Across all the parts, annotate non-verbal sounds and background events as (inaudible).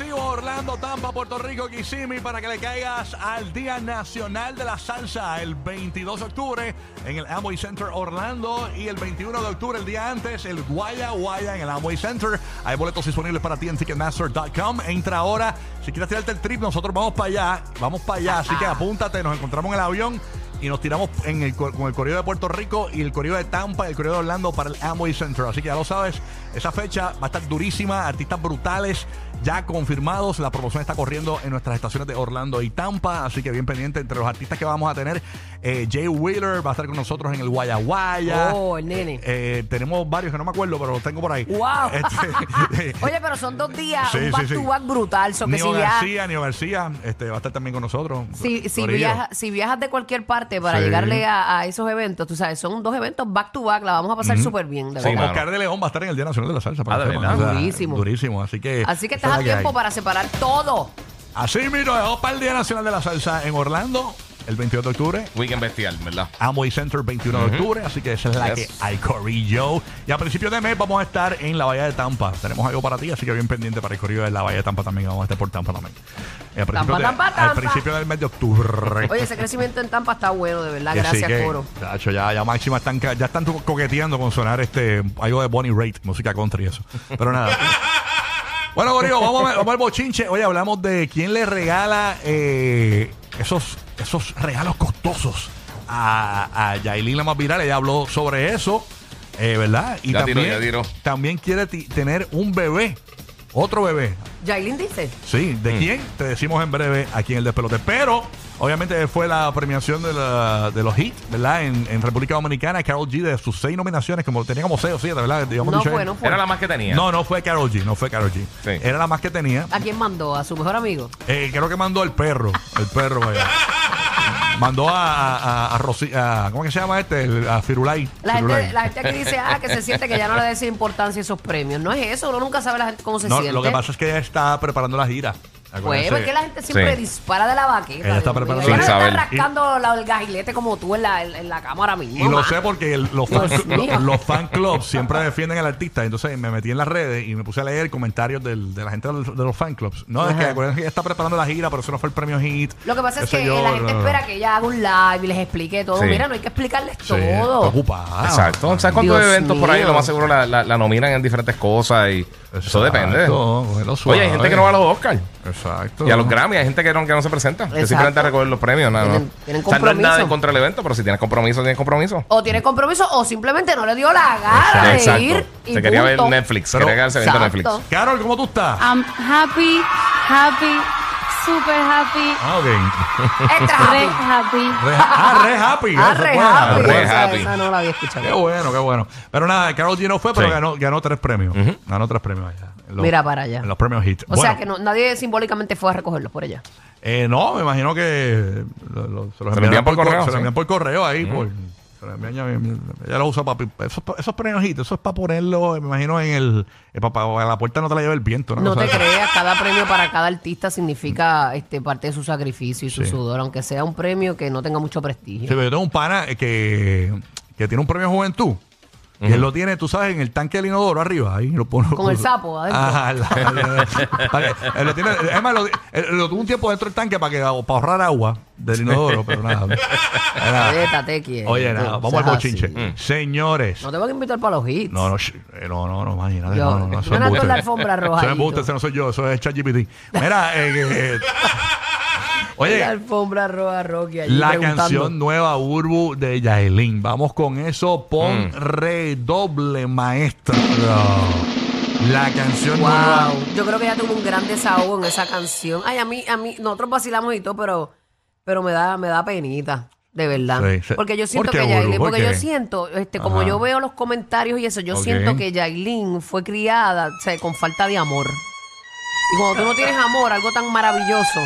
Regresivo Orlando, Tampa, Puerto Rico, Kissimmee para que le caigas al Día Nacional de la Salsa el 22 de octubre en el Amway Center Orlando y el 21 de octubre, el día antes, el Guaya Guaya en el Amway Center. Hay boletos disponibles para ti en Ticketmaster.com. Entra ahora. Si quieres tirarte el trip, nosotros vamos para allá. Vamos para allá. Así que apúntate. Nos encontramos en el avión y nos tiramos en el, co- con el correo de Puerto Rico y el correo de Tampa y el correo de Orlando para el Amway Center. Así que ya lo sabes, esa fecha va a estar durísima, artistas brutales ya confirmados. La promoción está corriendo en nuestras estaciones de Orlando y Tampa, así que bien pendiente entre los artistas que vamos a tener. eh, Jay Wheeler va a estar con nosotros en el Guaya Guaya. Oh, el nene. Eh, tenemos varios que no me acuerdo, pero los tengo por ahí. Wow. (laughs) Este, (laughs) Oye, pero son dos días, Sí, un back sí. to back brutal. So que si, García, Nio García, este, va a estar también con nosotros. si, viajas, si viajas de cualquier parte para Sí. llegarle a, a esos eventos, tú sabes, son dos eventos back to back, la vamos a pasar súper bien, de Sí, verdad. Oscar de León va a estar en el Día Nacional de la Salsa. para Ah, que ¿de sepan. verdad? Durísimo. Durísimo, así que... Así que estás es a tiempo para separar todo. Así mismo, vamos para el Día Nacional de la Salsa en Orlando, el 22 de octubre. Weekend bestial, ¿verdad? Amway Center 21 de octubre, así que esa es la Yes. que hay, Corillo. Y a principios de mes vamos a estar en la Bahía de Tampa. Tenemos algo para ti, así que bien pendiente para el Corillo de la Bahía de Tampa también. Vamos a estar por Tampa también. Y a principios de- Tampa, Al Tampa. principio del mes de octubre. Oye, ese crecimiento en Tampa está bueno, de verdad. Gracias, que, Coro. tacho, ya, ya Máxima están, ya están coqueteando con sonar este algo de Bonnie Raitt, música country y eso. Pero nada. bueno, Corillo, vamos, a ver- vamos al bochinche. Oye, hablamos de quién le regala eh, esos, esos regalos costosos a, a Yailin la más viral. Ella habló sobre eso, eh, ¿verdad? Y Ya tiró, también, ya tiró. también quiere ti- tener un bebé, otro bebé. Jailin dice. Sí, ¿de quién? Te decimos en breve aquí en el Despelote. Pero, obviamente, fue la premiación de, la- de los hits, ¿verdad? En, en República Dominicana, Carol G, de sus seis nominaciones, como tenía como seis o siete, ¿verdad? Digamos, No dicho fue, él. no fue. Era la más que tenía. No, no fue Carol G, no fue Carol G. Sí. Era la más que tenía. ¿A quién mandó? ¿A su mejor amigo? Eh, creo que mandó el perro, el perro. vaya. (laughs) mandó a, a, a, Rosy- a- ¿cómo que se llama este? El- a Firulay. La Firulay. gente, la gente aquí dice, ah, que se siente que ya no le da esa importancia a esos premios. No es eso, uno nunca sabe la gente cómo se No, siente. lo que pasa es que ella está preparando la gira. Pues, Acuérdense. porque la gente siempre Sí. dispara de la vaqueta. Ella está Dios mío. preparando- Ella no Sin está rascando la- el gajilete como tú en la, en, en la cámara mismo. Y lo ma. sé porque el- los, fan, Dios mío. los- los fan clubs siempre defienden al artista. Entonces me metí en las redes y me puse a leer comentarios del- de la gente de los, de los fan clubs. No, es que acuérdense que ella está preparando la gira, pero eso no fue el premio hit. Lo que pasa es que la gente no, no, no. espera que ella haga un live y les explique todo. Sí. Mira, no hay que explicarles Sí, todo. preocupada. Exacto. ¿Sabes cuántos Dios eventos por ahí mío. lo más seguro la, la- la nominan en diferentes cosas? y Eso depende. Exacto, cógelo Oye, hay gente que no va a los Oscars. Exacto. Y a los Grammy hay gente que no, que no se presenta. Que simplemente a recoger los premios. Nada, Tienen- no. tienen O sea, no es nada compromiso. en contra del evento, pero si tienes compromiso, tienes compromiso. O tiene compromiso o simplemente no le dio la gana de Exacto. ir. Y Se quería ver punto. Netflix. Pero- quería evento Exacto. Netflix. Carol, ¿cómo tú estás? I'm happy, happy, super happy, Ah, ok. Extra re happy. Re- ah, re happy. Ah, re happy. Re Esa- happy. esa no la había escuchado. Qué bueno, qué bueno. Pero nada, Carol G no fue, pero Sí. ganó, ganó tres premios. Ganó tres premios allá. Los- Mira para allá. En los premios hit. O sea que no, nadie simbólicamente fue a recogerlos por ella. Eh, no, me imagino que lo- lo- se los envían por correo, Se los sí. envían por correo ahí. por- se los envían ya- ella lo usa para. Esos, esos premios hit, eso es para ponerlo, me imagino, en el. eh, para, para la puerta no te la lleve el viento. No cosa te así. creas, cada premio para cada artista significa este parte de su sacrificio y su Sí. sudor, aunque sea un premio que no tenga mucho prestigio. Sí, pero yo tengo un pana eh, que, que tiene un premio Y él lo tiene, tú sabes, en el tanque del inodoro arriba. Ahí lo pone. Con el sapo adentro. Ajá, la- (laughs) para que- él lo tiene, es más, lo, él lo tuvo un tiempo dentro del tanque para, que, para ahorrar agua del inodoro, pero nada. (laughs) Oye, nada, no vamos al bochinche. así. Señores. No te van a invitar para los hits. No, no, eh, no, no, no, imagínate. Yo- no, no, no, no Eso es ahí, embuste, tú. ese no soy yo, eso es ChatGPT. Mira, eh, eh, La oye, alfombra roja Rocky allí la preguntando. canción nueva Urbu de Yaelin. Vamos con eso. Pon Mm. redoble, maestra. La canción nueva. Wow, yo creo que ella tuvo un gran desahogo en esa canción. Ay, a mí, a mí, nosotros vacilamos y todo, pero, pero me da, me da penita, de verdad. Sí, sí. Porque yo siento ¿Por qué, que Yailin, porque yo siento, este, como Ajá. yo veo los comentarios y eso, yo siento que Yailin fue criada, o sea, con falta de amor. Y cuando tú no tienes amor, algo tan maravilloso,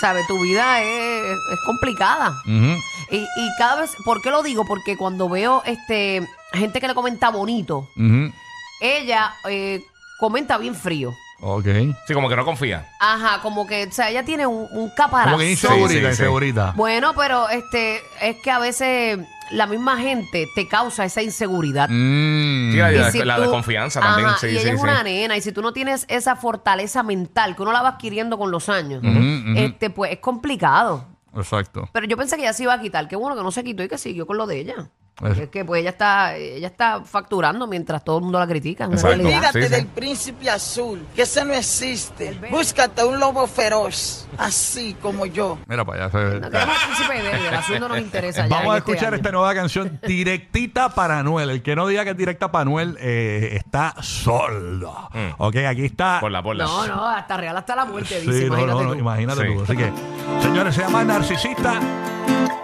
¿sabes? Tu vida es, es complicada. Ujú. Y, y cada vez, ¿por qué lo digo? Porque cuando veo este gente que le comenta bonito, Ujú. ella eh, comenta bien frío. Ok. Sí, como que no confía. Ajá, como que, o sea, ella tiene un, un caparazón. Como que insegurita, Sí, sí, sí. insegurita. Bueno, pero este es que a veces la misma gente te causa esa inseguridad. Mm. Sí, la, Y la- si la tú- desconfianza también. Ajá, sí, y sí, ella es sí. una nena, y si tú no tienes esa fortaleza mental que uno la va adquiriendo con los años, Ujú, ujú. este pues es complicado. Exacto. Pero yo pensé que ella se iba a quitar. Qué bueno que no se quitó y que siguió con lo de ella. Es- Es que pues ella está, ella está facturando mientras todo el mundo la critica. en Exacto. realidad. Olvídate Sí, sí. del príncipe azul, que ese no existe. Búscate un lobo feroz, así como yo. Mira para allá. se- No queremos el príncipe verde, el azul no nos interesa ya. Vamos a en este escuchar año. esta nueva canción directita para Anuel. El que no diga que es directa para Anuel eh, está sordo. Mm. Ok, aquí está. Por la, por la. No, no, hasta real hasta la muerte, dice. Sí, no, imagínate no, no, tú. imagínate Sí. tú. Así que, señores, se llama Narcisista.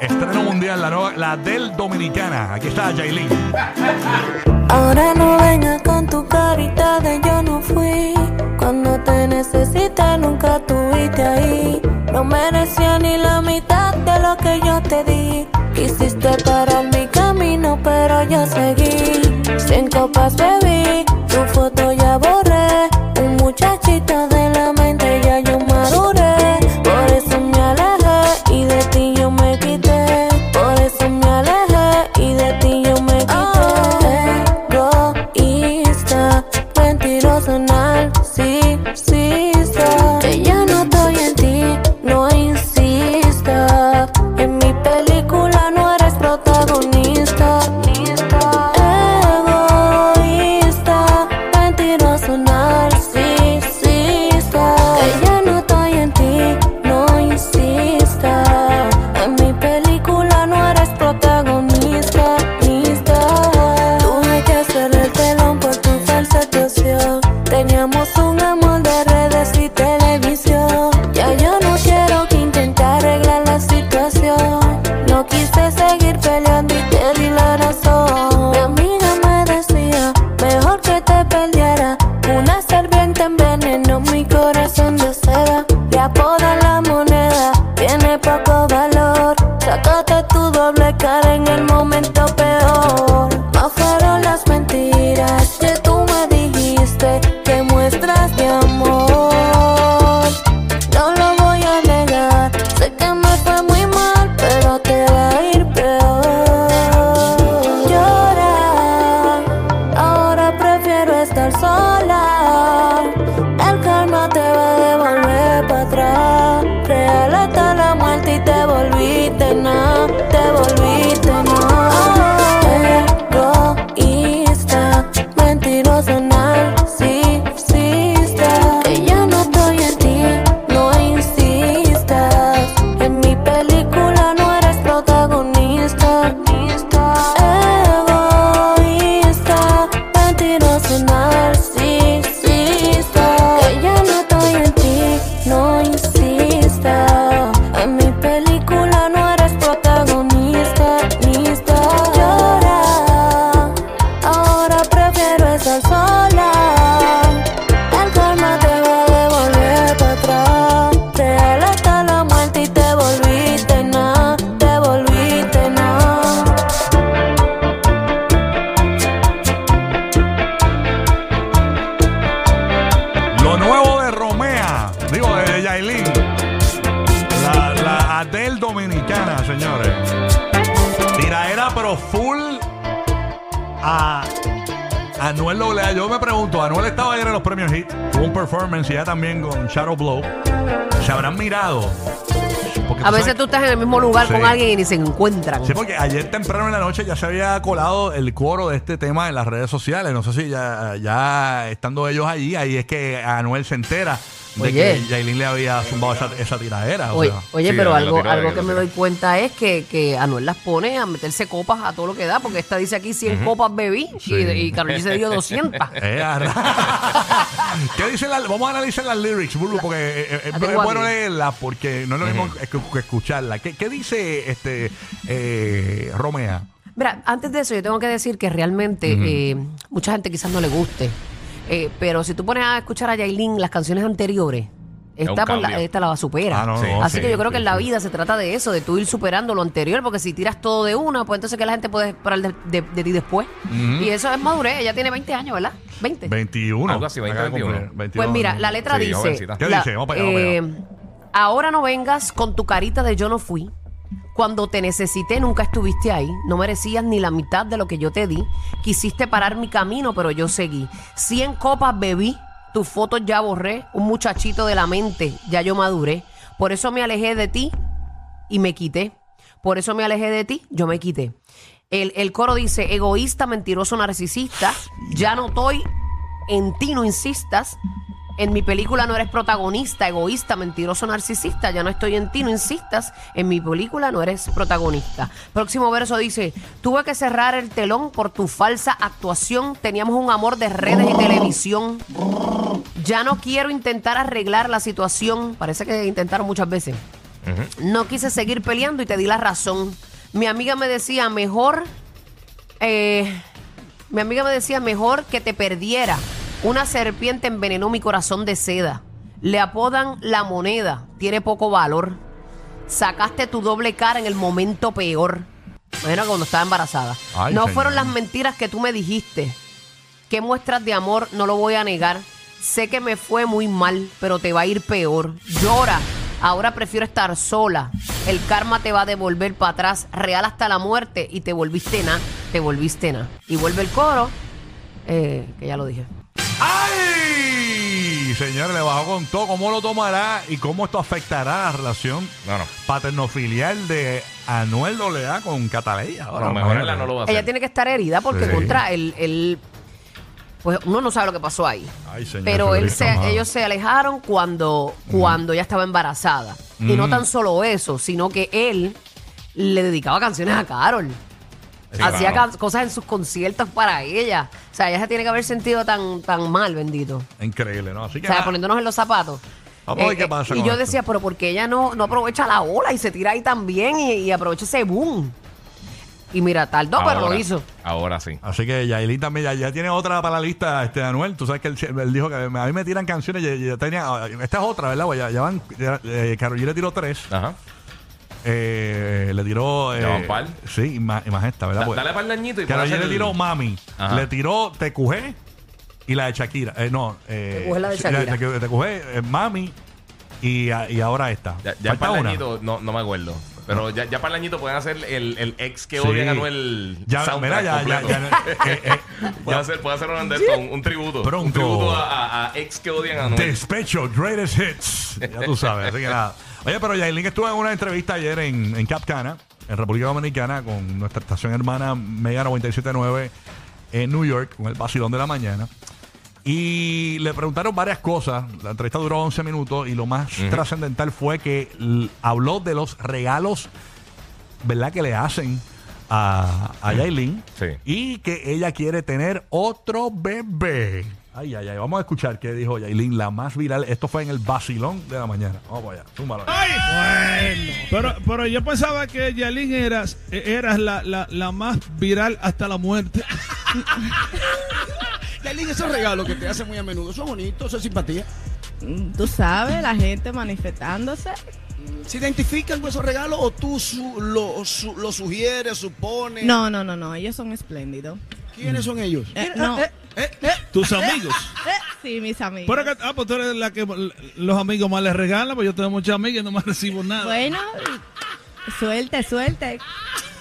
Estreno mundial, la, nueva, la del Dominicana. Aquí está Jailin. Ahora no vengas con tu carita de yo no fui. Cuando te necesité nunca tuviste ahí. No merecía ni la mitad de lo que yo te di. Quisiste parar mi camino, pero yo seguí. Cien copas bebí, tu foto ya borré. Narcisista. Adele Dominicana, señores. Tiraera, pero full a Anuel AA. Yo me pregunto, Anuel estaba ayer en los premios Hit. Tuvo un performance y ella también con Shadow Blow. ¿Se habrán mirado? Porque A tú veces sabes- tú estás en el mismo lugar Sí. con alguien y ni se encuentran. Sí, porque ayer temprano en la noche ya se había colado el coro de este tema en las redes sociales. No sé si ya, ya estando ellos allí, ahí es que Anuel se entera de Oye. que Yailin le había zumbado esa, esa tiradera. o Oye, sea. oye, sí, pero algo, que me doy cuenta es que, que Anuel las pone a meterse copas a todo lo que da, porque esta dice aquí 100 copas bebí Sí. y, y se dio 200. (laughs) Eh, arra- (laughs) ¿Qué dicen las- Vamos a analizar las lyrics, Bulu, porque eh, eh, La es bueno leerlas porque no es lo mismo que, que escucharla. ¿Qué, qué dice este eh, Romea? Mira, antes de eso yo tengo que decir que realmente eh, mucha gente quizás no le guste, eh, pero si tú pones a escuchar a Yailin las canciones anteriores, esta, por la, esta la supera. Ah, no, Sí. no, Así sí, que yo creo sí, que en la vida se trata de eso, de tú ir superando lo anterior, porque si tiras todo de una, pues entonces que la gente puede esperar de, de- de ti después. Y eso es madurez, ella tiene 20 años, ¿verdad? 20. 21. Algo así, 20, Acaba de 21. cumplir, 21. Pues mira, la letra Sí, dice. jovencita. ¿Qué la- dice? Vamos para allá, vamos eh, ahora no vengas con tu carita de yo no fui. Cuando te necesité nunca estuviste ahí. No merecías ni la mitad de lo que yo te di. Quisiste parar mi camino, pero yo seguí. Cien copas bebí. Tus fotos ya borré. Un muchachito de la mente. Ya yo maduré. Por eso me alejé de ti y me quité. Por eso me alejé de ti, yo me quité. El, el coro dice, egoísta, mentiroso, narcisista, ya no estoy en ti, no insistas. En mi película no eres protagonista, egoísta, mentiroso, narcisista, ya no estoy en ti, no insistas. En mi película no eres protagonista. Próximo verso dice, tuve que cerrar el telón por tu falsa actuación. Teníamos un amor de redes y televisión. Ya no quiero intentar arreglar la situación. Parece que intentaron muchas veces. No quise seguir peleando y te di la razón. Mi amiga me decía, mejor. eh, mi amiga me decía, mejor que te perdiera. Una serpiente envenenó mi corazón de seda. Le apodan la moneda. Tiene poco valor. Sacaste tu doble cara en el momento peor. Imagina cuando estaba embarazada. Ay, no señor. fueron las mentiras que tú me dijiste. Qué muestras de amor, no lo voy a negar. Sé que me fue muy mal, pero te va a ir peor. Llora. Ahora prefiero estar sola. El karma te va a devolver para atrás, real hasta la muerte, y te volviste na, te volviste na. Y vuelve el coro, eh, que ya lo dije. ¡Ay! Señores, le bajó con todo. ¿Cómo lo tomará y cómo esto afectará la relación No, no. paternofilial de Anuel AA con Cataleya? A lo mejor ella no lo va a hacer. Ella tiene que estar herida porque Sí. contra él, él- pues uno no sabe lo que pasó ahí. Ay, señor, Pero él se, ellos se alejaron cuando, cuando ella estaba embarazada. Y no tan solo eso, sino que él le dedicaba canciones a Carol. Sí, Hacía claro. cosas en sus conciertos para ella. O sea, ella se tiene que haber sentido tan, tan mal, bendito. Increíble, ¿no? Así que O sea, poniéndonos en los zapatos. Vamos a ver qué pasa y yo esto. decía, pero ¿por qué ella no, no aprovecha la ola y se tira ahí también y, y aprovecha ese boom? Y mira, tardó, pero lo hizo. Ahora sí. Así que Yailin también ya, ya tiene otra para la lista, este Anuel. Tú sabes que él, él dijo que a mí me tiran canciones. y ya tenía, esta es otra, ¿verdad? Pues Ya, ya van. Ya, eh, G le tiró tres. Ajá. Eh, le tiró. ¿Ya van eh, par? Sí, y más, y más esta, ¿verdad? Da- Pues, dale para el dañito y pon G hacer le el- tiró Mami. Ajá. Le tiró TQG y la de Shakira. Eh, no. Eh, TQG la de sí, Shakira. TQG, eh, Mami y, y ahora esta. Ya, ya Falta para el una. añito, no, no me acuerdo. Pero ya, ya para el añito pueden hacer el, el ex que Sí. odian a Anuel Ya, soundtrack mira, ya, ya, completo. ya, eh, eh, (laughs) Puede hacer, puede hacer un, de esto, un, un tributo. Pronto. Un tributo a, a- a ex que odian a Anuel. Despecho, greatest hits. Ya tú sabes, así que nada. Oye, pero Yailin estuvo en una entrevista ayer en, en Capcana, en República Dominicana, con nuestra estación hermana Mega 979 en New York, con el vacilón de la mañana. Y le preguntaron varias cosas. La entrevista duró 11 minutos y lo más trascendental fue que habló de los regalos, ¿verdad?, que le hacen a, a Yailin. Sí. Y que ella quiere tener otro bebé. Ay, ay, ay. Vamos a escuchar qué dijo Yailin, la más viral. Esto fue en el vacilón de la mañana. Vamos allá. Zúmbalo. Bueno, pero, pero yo pensaba que Yalin eras, eras la, la, la más viral hasta la muerte. (laughs) Yailin, esos regalos que te hacen muy a menudo son bonitos, son simpatía. Tú sabes, la gente manifestándose. ¿Se identifican con esos regalos o tú su- lo, su- lo sugieres, supones? No, no, no, no, ellos son espléndidos. ¿Quiénes son ellos? Eh, no, Eh, eh, Tus amigos. sí, mis amigos. Pero que, ah, pues tú eres la que los amigos más les regalan, pues yo tengo muchas amigas y no más (laughs) recibo nada. Bueno, suelte, suelte.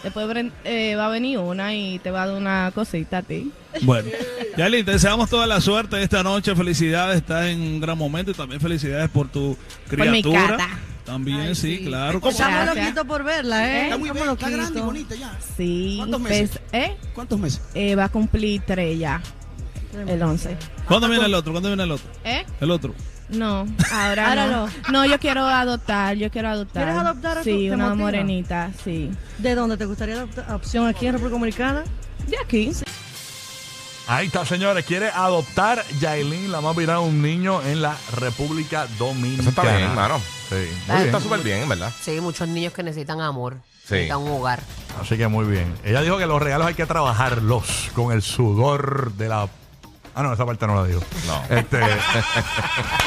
Después eh, va a venir una y te va a dar una cosita a ti. Bueno, Yalin, te deseamos toda la suerte esta noche. Felicidades, estás en un gran momento y también felicidades por tu mi criatura. cata. También, Ay, sí, sí. claro. ¿Cómo- Gracias. Estamos loquitos por verla, ¿eh? Está muy bella, está grande y bonita ya. Sí, ¿Cuántos meses? pues, ¿eh? ¿Cuántos meses? Eh, va a cumplir tres ya, el 11. ¿Cuándo viene el otro? ¿Cuándo viene el otro? ¿Eh? El otro. No, (laughs) ahora, Ahora no. no. yo quiero adoptar, yo quiero adoptar. ¿Quieres adoptar a tu- Sí, una motiva? morenita, sí. ¿De dónde te gustaría adoptar opción aquí en República Dominicana? De aquí. Ahí está, señores. Quiere adoptar Yailin, la más viral, un niño en la República Dominicana. Eso está bien, hermano. Sí, muy bien. Está súper bien, en verdad. Sí, muchos niños que necesitan amor, Sí. necesitan un hogar. Así que muy bien. Ella dijo que los regalos hay que trabajarlos con el sudor de la Ah, no, esa parte no la dijo. No. Este, (laughs)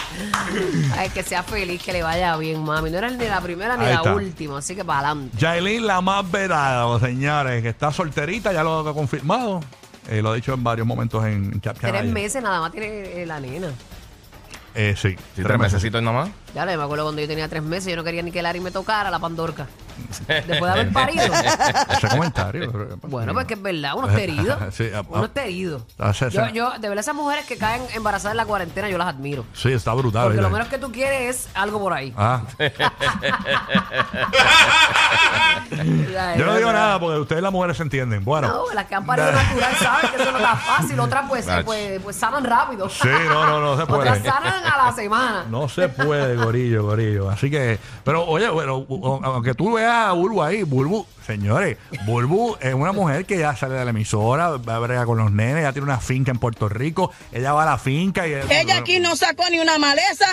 Ay, que sea feliz, que le vaya bien, mami. No eres ni la primera ni Ahí la está. última, así que para adelante. Yailin, la más vedada, señores, que está solterita, ya lo ha confirmado. Eh, lo ha dicho en varios momentos en Cap Tres meses nada más tiene eh, la nena. Eh, sí, Sí, tres mesecitos nada más. Ya me acuerdo cuando yo tenía tres meses, yo no quería ni que Larry me tocara la pandorca. (laughs) Después de haber parido. Ese comentario. Bueno, pues que es verdad, uno está herido. (laughs) Sí, ah, Uno ah. está herido. Ah. Yo, yo, de verdad, esas mujeres que caen embarazadas en la cuarentena, yo las admiro. Sí, está brutal. Porque lo menos que tú quieres es algo por ahí. Ah, (laughs) yo no digo nada porque ustedes las mujeres se entienden. Bueno. No, las que han parido natural saben que eso no está fácil. Otras pues, pues, pues sanan rápido. Sí, no, no, no se puede. Otras sanan a la semana. No se puede, gorillo, gorillo. Así que, pero oye, bueno, aunque tú veas a Bulbu ahí, Bulbu, señores, Bulbu es una mujer que ya sale de la emisora, va a bregar con los nenes, ya tiene una finca en Puerto Rico, ella va a la finca y Ella aquí no sacó ni una maleza,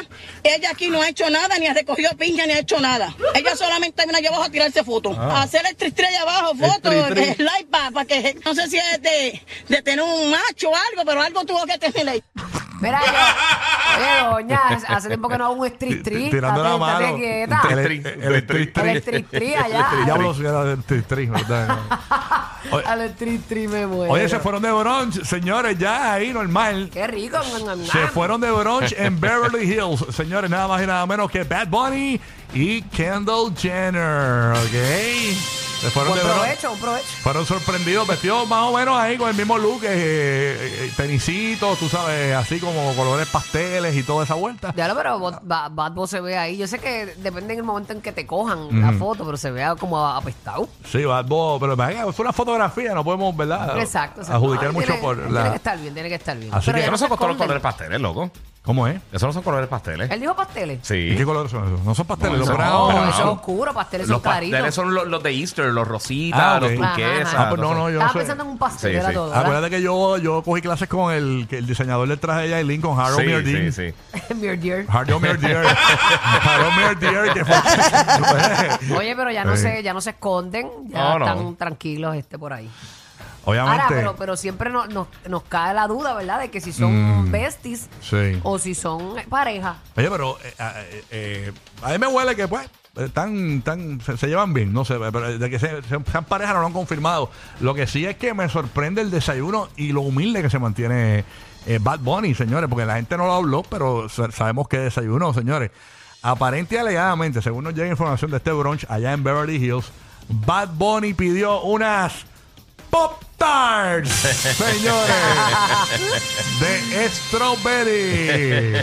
ella aquí no ha hecho nada, ni ha recogido piña, ni ha hecho nada. Ella solamente vino allá abajo a tirarse fotos. Ah. A hacer el tristri allá abajo, fotos, el like para que, no sé si es de, de tener un macho o algo, pero algo tuvo que tener ahí. Mira, yo, oye, (laughs) doña, hace tiempo que no hago un street tree. tirando la mano. quieta. El, El tri- el, street tri- tree. El street tree allá. Si era del street tree, ¿verdad? (laughs) Oye, Al street tree me muero. Oye, se fueron de brunch, señores, ya ahí normal. Qué rico. Se fueron de brunch en Beverly Hills, señores, nada más y nada menos que Bad Bunny y Kendall Jenner, ¿ok? Fueron Buen provecho, un provecho. Fueron sorprendidos, vestidos más o menos ahí con el mismo look, eh, eh, tenisitos, tú sabes, así como colores pasteles y toda esa vuelta. Ya lo, pero Bad, Bad- Boy se ve ahí. Yo sé que depende en el momento en que te cojan la foto, pero se vea como apestado. Sí, Bad Bunny, pero venga, es una fotografía, no podemos, ¿verdad? Exacto. exacto. Adjudicar No, mucho tiene- por Tiene la... que estar bien, tiene que estar bien. Así Pero que ya Eso no se todos los esconden. colores pasteles, loco. ¿Cómo es? Esos no son colores pasteles. Él dijo pasteles. Sí. ¿Y qué colores son esos? No son pasteles, No, los browns. No, eso es oscuro, pasteles Los son claritos. pasteles son los, los de Easter, los rositas, Ah, ok. los Ajá, turquesas. Ah, pues no, no, yo Estaba sé. pensando en un pastel, Sí, era sí. todo. ¿verdad? Acuérdate que yo, yo cogí clases con el, que el diseñador del traje de Yailin, con Harold Sí, sí, sí. (laughs) Mir dear. Harold Mirdin. (laughs) Harold que fue... Oye, pero ya no Sí. se, ya no se esconden, ya No, no. están tranquilos este por ahí. Obviamente. Ahora, pero, pero siempre nos, nos, nos cae la duda, ¿verdad? De que si son Mm. besties Sí. o si son eh, pareja. Oye, pero eh, eh, eh, a mí me huele que, pues, están, tan, se, se llevan bien, no sé, pero de que se- se- sean pareja no lo han confirmado. Lo que sí es que me sorprende el desayuno y lo humilde que se mantiene eh, Bad Bunny, señores, porque la gente no lo habló, pero sa- sabemos que desayuno, señores. Aparente y alegadamente, según nos llega información de este brunch allá en Beverly Hills, Bad Bunny pidió unas Pop Tarts, (laughs) señores, de strawberry.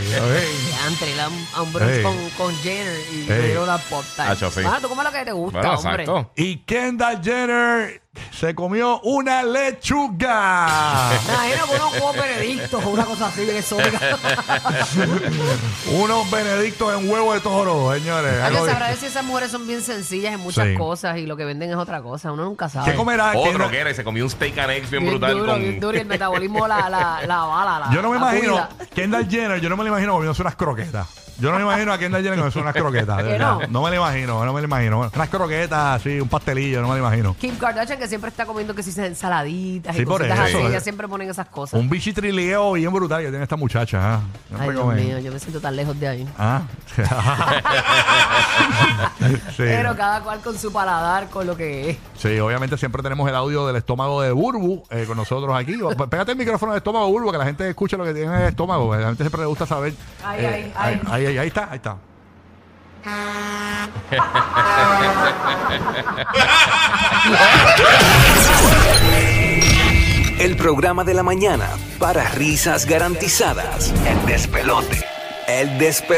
Ya entré a un, a un brunch Ey. con, con Jenner y Ey. me dieron una pop tart. Hacho, sí. Mano, tú comes lo que te gusta, Bueno, hombre. exacto. Y Kendall Jenner se comió una lechuga. Imagino que unos huevos benedictos o una cosa así bien exótica. (laughs) Unos benedictos en huevo de toro, señores. Alguien Algo de- sabrá si esas mujeres son bien sencillas en muchas Sí. cosas y lo que venden es otra cosa. Uno nunca sabe. ¿Qué comerá Otro que era y se comió un steak and eggs bien, Bien brutal duro, con... bien duro y el metabolismo la, la, la bala. La, Yo no me la imagino, cuida. Kendall Jenner, yo no me lo imagino comiéndose unas croquetas. Yo no me imagino a Kendall Jenner comiéndose unas croquetas. de ¿Que verdad. no? No me lo imagino, no me lo imagino. Unas croquetas así, un pastelillo, no me lo imagino. Kim Kardashian que siempre está comiendo que si se ensaladitas Sí, y por cositas eso, así. Ellas siempre ponen esas cosas. Un bichitrileo bien brutal que tiene esta muchacha. ¿ah? No Ay, Dios come. mío, yo me siento tan lejos de ahí. Ah. (laughs) sí. Pero cada cual con su paladar, con lo que es. Sí, obviamente siempre tenemos el audio del estómago de Burbu eh, con nosotros aquí. O- Pégate el micrófono del estómago, Burbu, que la gente escuche lo que tiene en el estómago. La gente siempre le gusta saber. Ay, ay, ay. ahí, ahí, está, ahí está. El programa de la mañana para risas garantizadas. El despelote. El despelote.